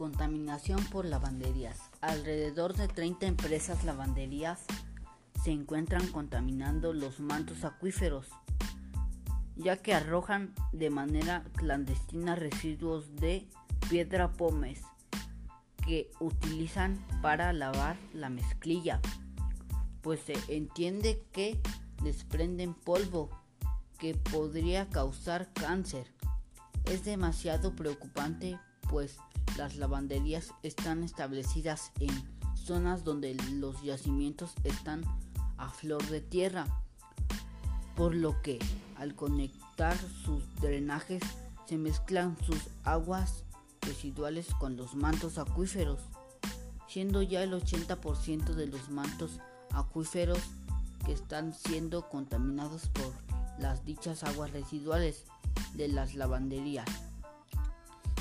Contaminación por lavanderías. Alrededor de 30 empresas lavanderías se encuentran contaminando los mantos acuíferos, ya que arrojan de manera clandestina residuos de piedra pómez que utilizan para lavar la mezclilla, pues se entiende que desprenden polvo que podría causar cáncer. Es demasiado preocupante pues las lavanderías están establecidas en zonas donde los yacimientos están a flor de tierra, por lo que al conectar sus drenajes se mezclan sus aguas residuales con los mantos acuíferos, siendo ya el 80% de los mantos acuíferos que están siendo contaminados por las dichas aguas residuales de las lavanderías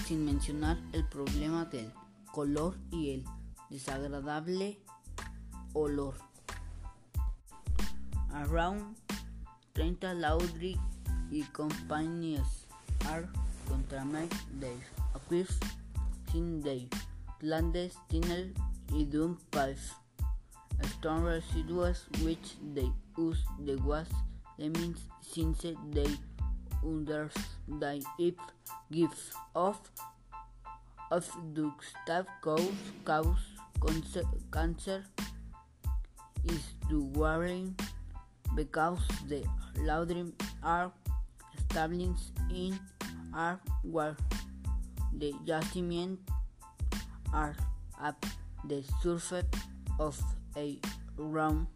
sin mencionar el problema del color y el desagradable olor. Around 30 laundry y companies are contaminated their aquifers in their clandestine y dump pipes. Stone residuals which they use the waste limits since they under the if gifts of of the staff cause cause cancer, is the worrying because the laundry are established in are where the jasmine are at the surface of a round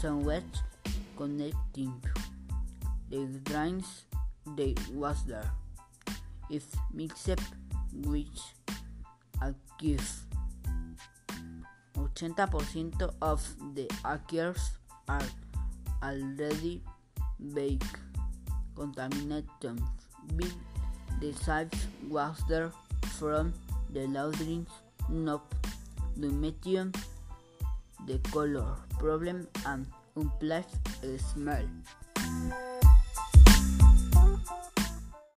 sandwich connecting the drains they was there. If mixed a gift. 80% of the acres are already baked, contaminated with the salt water from the laundry, not the medium, the color problem and unpleasant smell.